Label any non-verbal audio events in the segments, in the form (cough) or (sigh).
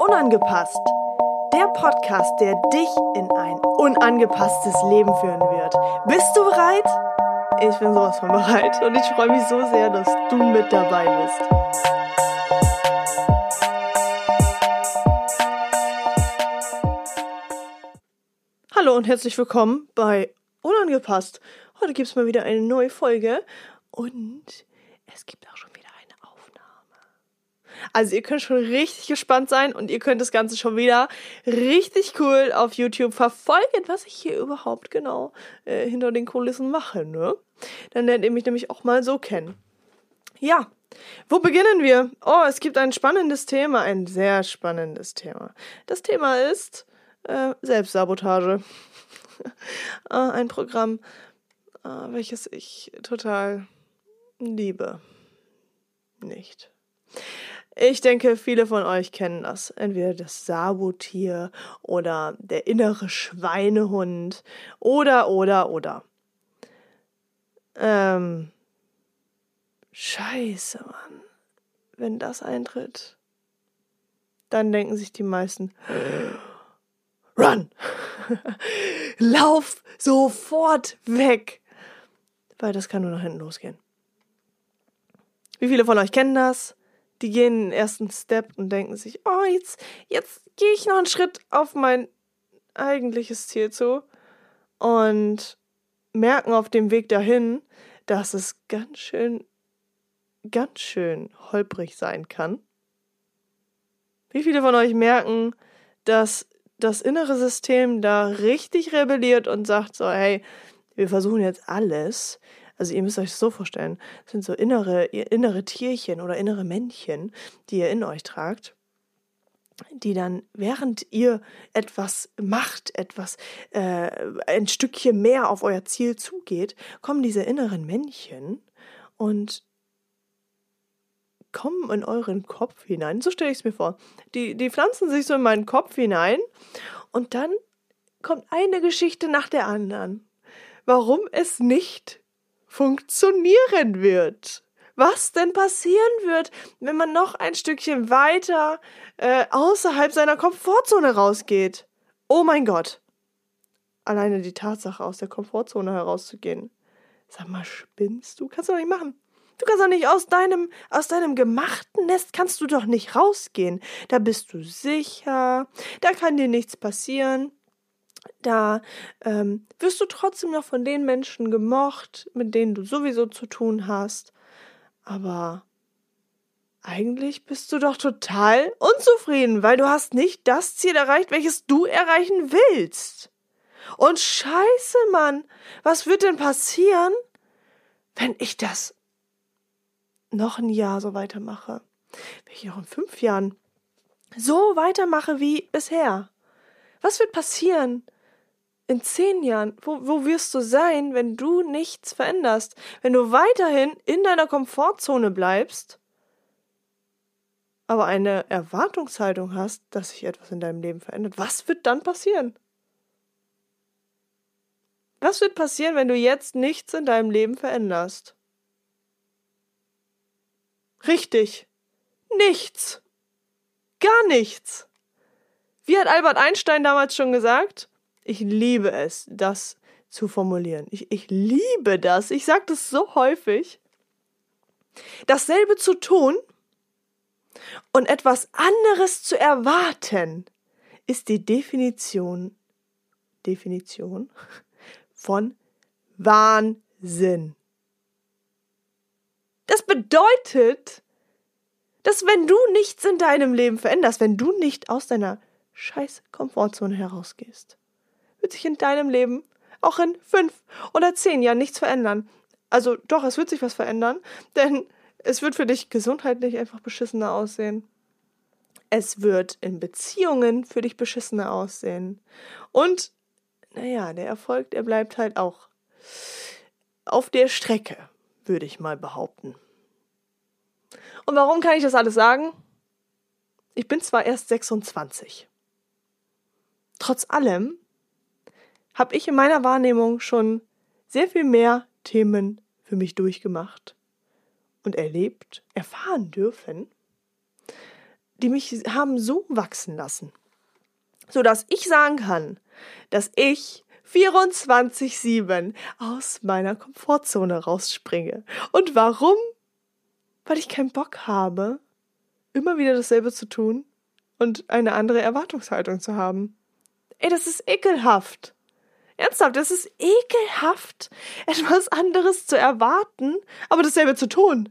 Unangepasst. Der Podcast, der dich in ein unangepasstes Leben führen wird. Bist du bereit? Ich bin sowas von bereit und ich freue mich so sehr, dass du mit dabei bist. Hallo und herzlich willkommen bei Unangepasst. Heute gibt es mal wieder eine neue Folge und es gibt auch schon wieder. Also ihr könnt schon richtig gespannt sein und ihr könnt das Ganze schon wieder richtig cool auf YouTube verfolgen, was ich hier überhaupt genau äh, hinter den Kulissen mache, ne? Dann lernt ihr mich nämlich auch mal so kennen. Ja, wo beginnen wir? Oh, es gibt ein spannendes Thema, ein sehr spannendes Thema. Das Thema ist äh, Selbstsabotage. äh, (laughs) ein Programm, äh, welches ich total liebe. Nicht. Ich denke, viele von euch kennen das. Entweder das Sabotier oder der innere Schweinehund oder, oder, oder. Ähm, scheiße, Mann. Wenn das eintritt, dann denken sich die meisten, run! (laughs) Lauf sofort weg! Weil das kann nur nach hinten losgehen. Wie viele von euch kennen das? Die gehen den ersten Step und denken sich, oh, jetzt, jetzt gehe ich noch einen Schritt auf mein eigentliches Ziel zu und merken auf dem Weg dahin, dass es ganz schön, ganz schön holprig sein kann. Wie viele von euch merken, dass das innere System da richtig rebelliert und sagt so, hey, wir versuchen jetzt alles. Also ihr müsst euch so vorstellen, das sind so innere, innere Tierchen oder innere Männchen, die ihr in euch tragt, die dann, während ihr etwas macht, etwas, äh, ein Stückchen mehr auf euer Ziel zugeht, kommen diese inneren Männchen und kommen in euren Kopf hinein. So stelle ich es mir vor. Die, die pflanzen sich so in meinen Kopf hinein und dann kommt eine Geschichte nach der anderen, warum es nicht funktionieren wird. Was denn passieren wird, wenn man noch ein Stückchen weiter äh, außerhalb seiner Komfortzone rausgeht? Oh mein Gott. Alleine die Tatsache, aus der Komfortzone herauszugehen. Sag mal, spinnst du? Kannst du doch nicht machen. Du kannst doch nicht aus deinem, aus deinem gemachten Nest kannst du doch nicht rausgehen. Da bist du sicher, da kann dir nichts passieren. Da ähm, wirst du trotzdem noch von den Menschen gemocht, mit denen du sowieso zu tun hast. Aber eigentlich bist du doch total unzufrieden, weil du hast nicht das Ziel erreicht, welches du erreichen willst. Und scheiße, Mann, was wird denn passieren, wenn ich das noch ein Jahr so weitermache, wenn ich noch in fünf Jahren so weitermache wie bisher, was wird passieren in zehn Jahren? Wo, wo wirst du sein, wenn du nichts veränderst? Wenn du weiterhin in deiner Komfortzone bleibst, aber eine Erwartungshaltung hast, dass sich etwas in deinem Leben verändert, was wird dann passieren? Was wird passieren, wenn du jetzt nichts in deinem Leben veränderst? Richtig. Nichts. Gar nichts. Wie hat Albert Einstein damals schon gesagt? Ich liebe es, das zu formulieren. Ich, ich liebe das. Ich sage das so häufig. Dasselbe zu tun und etwas anderes zu erwarten, ist die Definition, Definition von Wahnsinn. Das bedeutet, dass wenn du nichts in deinem Leben veränderst, wenn du nicht aus deiner scheiß Komfortzone herausgehst, wird sich in deinem Leben auch in fünf oder zehn Jahren nichts verändern. Also doch, es wird sich was verändern, (laughs) denn es wird für dich gesundheitlich einfach beschissener aussehen. Es wird in Beziehungen für dich beschissener aussehen. Und, naja, der Erfolg, der bleibt halt auch auf der Strecke würde ich mal behaupten. Und warum kann ich das alles sagen? Ich bin zwar erst 26. Trotz allem habe ich in meiner Wahrnehmung schon sehr viel mehr Themen für mich durchgemacht und erlebt, erfahren dürfen, die mich haben so wachsen lassen, so dass ich sagen kann, dass ich 24/7 aus meiner Komfortzone rausspringe. Und warum? Weil ich keinen Bock habe, immer wieder dasselbe zu tun und eine andere Erwartungshaltung zu haben. Ey, das ist ekelhaft. Ernsthaft, das ist ekelhaft, etwas anderes zu erwarten, aber dasselbe zu tun.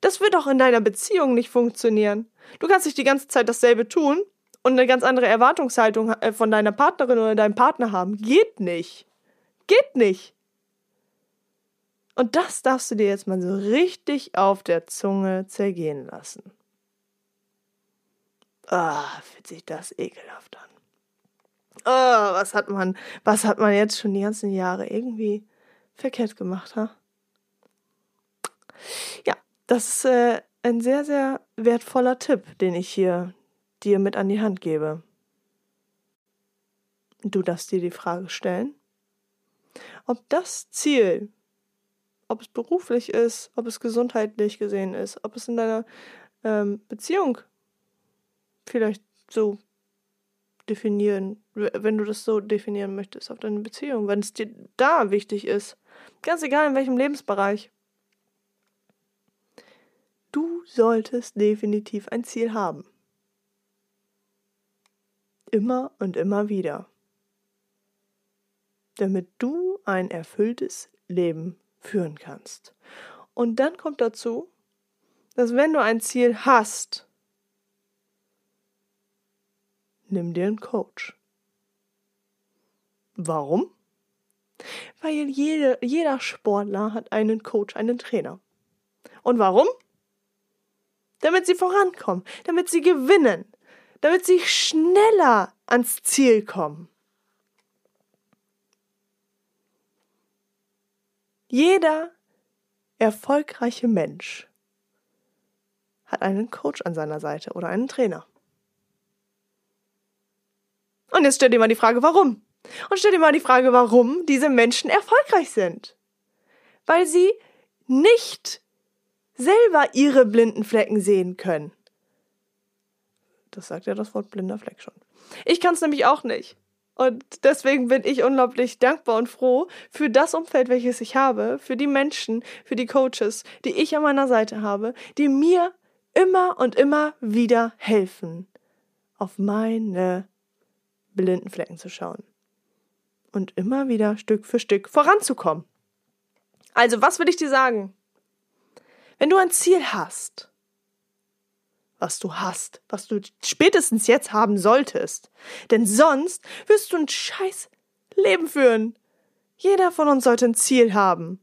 Das wird auch in deiner Beziehung nicht funktionieren. Du kannst nicht die ganze Zeit dasselbe tun und eine ganz andere Erwartungshaltung äh, von deiner Partnerin oder deinem Partner haben. Geht nicht. Geht nicht. Und das darfst du dir jetzt mal so richtig auf der Zunge zergehen lassen. Ah, fühlt sich das ekelhaft an. Ah, was hat man, was hat man jetzt schon die ganzen Jahre irgendwie verkehrt gemacht, ha? Ja, das ist äh, ein sehr, sehr wertvoller Tipp, den ich hier dir mit an die Hand gebe. Du darfst dir die Frage stellen, ob das Ziel, ob es beruflich ist, ob es gesundheitlich gesehen ist, ob es in deiner ähm, Beziehung vielleicht so definieren, wenn du das so definieren möchtest, auf deine Beziehung, wenn es dir da wichtig ist, ganz egal in welchem Lebensbereich. Du solltest definitiv ein Ziel haben immer und immer wieder, damit du ein erfülltes Leben führen kannst. Und dann kommt dazu, dass wenn du ein Ziel hast, nimm dir einen Coach. Warum? Weil jede, jeder Sportler hat einen Coach, einen Trainer. Und warum? Damit sie vorankommen, damit sie gewinnen, damit sie schneller ans Ziel kommen. Jeder erfolgreiche Mensch hat einen Coach an seiner Seite oder einen Trainer. Und jetzt stell dir mal die Frage, warum? Und stell dir mal die Frage, warum diese Menschen erfolgreich sind. Weil sie nicht selber ihre blinden Flecken sehen können. Das sagt ja das Wort blinder Fleck schon. Ich kann es nämlich auch nicht. Und deswegen bin ich unglaublich dankbar und froh für das Umfeld, welches ich habe, für die Menschen, für die Coaches, die ich an meiner Seite habe, die mir immer und immer wieder helfen, auf meine blinden Flecken zu schauen. Und immer wieder Stück für Stück voranzukommen. Also, was will ich dir sagen? Wenn du ein Ziel hast, was du hast, was du spätestens jetzt haben solltest. Denn sonst wirst du ein scheiß Leben führen. Jeder von uns sollte ein Ziel haben,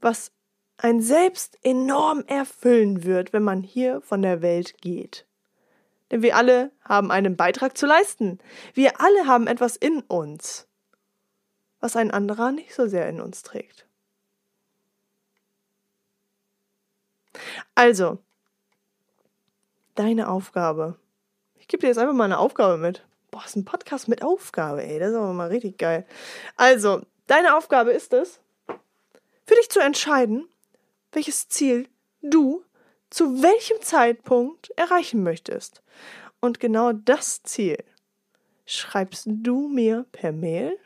was ein selbst enorm erfüllen wird, wenn man hier von der Welt geht. Denn wir alle haben einen Beitrag zu leisten. Wir alle haben etwas in uns, was ein anderer nicht so sehr in uns trägt. Also, deine Aufgabe. Ich gebe dir jetzt einfach mal eine Aufgabe mit. Boah, ist ein Podcast mit Aufgabe, ey. Das ist aber mal richtig geil. Also, deine Aufgabe ist es, für dich zu entscheiden, welches Ziel du zu welchem Zeitpunkt erreichen möchtest. Und genau das Ziel schreibst du mir per Mail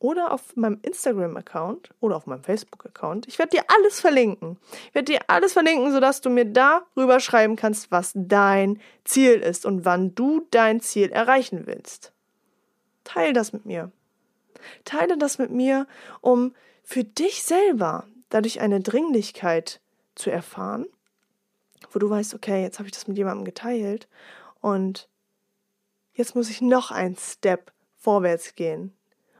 oder auf meinem Instagram-Account oder auf meinem Facebook-Account. Ich werde dir alles verlinken. Ich werde dir alles verlinken, sodass du mir darüber schreiben kannst, was dein Ziel ist und wann du dein Ziel erreichen willst. Teile das mit mir. Teile das mit mir, um für dich selber dadurch eine Dringlichkeit zu erfahren, wo du weißt, okay, jetzt habe ich das mit jemandem geteilt und jetzt muss ich noch einen Step vorwärts gehen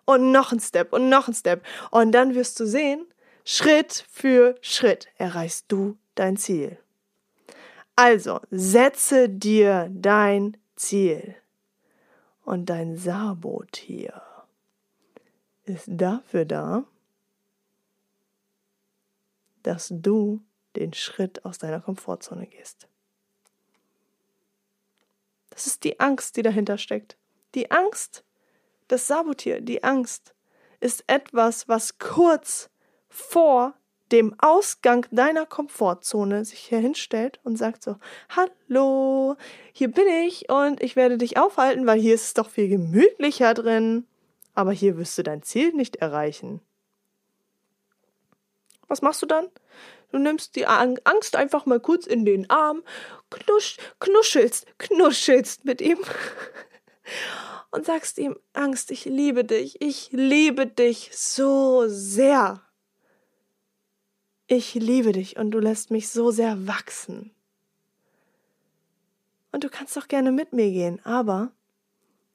und noch ein Step und noch ein Step. Und dann wirst du sehen, Schritt für Schritt erreichst du dein Ziel. Also setze dir dein Ziel. Und dein Sabotier ist dafür da, dass du den Schritt aus deiner Komfortzone gehst. Das ist die Angst, die dahinter steckt. Die Angst, das Sabotier, die Angst, ist etwas, was kurz vor dem Ausgang deiner Komfortzone sich hier hinstellt und sagt so, hallo, hier bin ich und ich werde dich aufhalten, weil hier ist es doch viel gemütlicher drin. Aber hier wirst du dein Ziel nicht erreichen. Was machst du dann? Du nimmst die Angst einfach mal kurz in den Arm, knusch, knuschelst, knuschelst mit ihm (laughs) und sagst ihm, Angst, ich liebe dich, ich liebe dich so sehr. Ich liebe dich und du lässt mich so sehr wachsen. Und du kannst doch gerne mit mir gehen, aber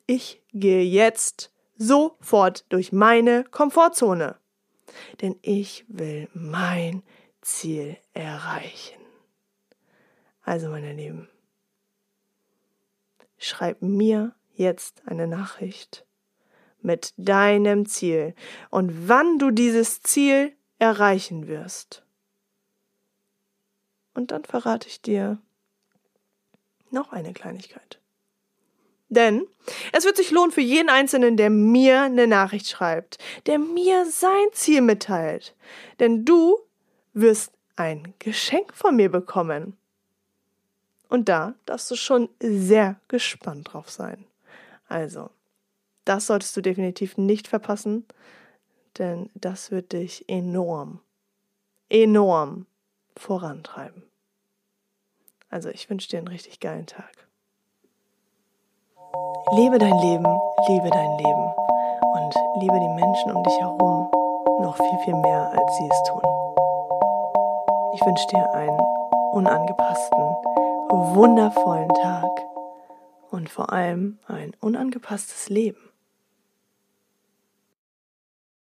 ich gehe jetzt sofort durch meine Komfortzone. Denn ich will mein Ziel erreichen. Also, meine Lieben, schreib mir jetzt eine Nachricht mit deinem Ziel und wann du dieses Ziel erreichen wirst. Und dann verrate ich dir noch eine Kleinigkeit. Denn es wird sich lohnen für jeden Einzelnen, der mir eine Nachricht schreibt, der mir sein Ziel mitteilt. Denn du wirst ein Geschenk von mir bekommen. Und da darfst du schon sehr gespannt drauf sein. Also, das solltest du definitiv nicht verpassen, denn das wird dich enorm, enorm vorantreiben. Also, ich wünsche dir einen richtig geilen Tag. Lebe dein Leben, liebe dein Leben und liebe die Menschen um dich herum noch viel, viel mehr, als sie es tun. Ich wünsche dir einen unangepassten, wundervollen Tag und vor allem ein unangepasstes Leben.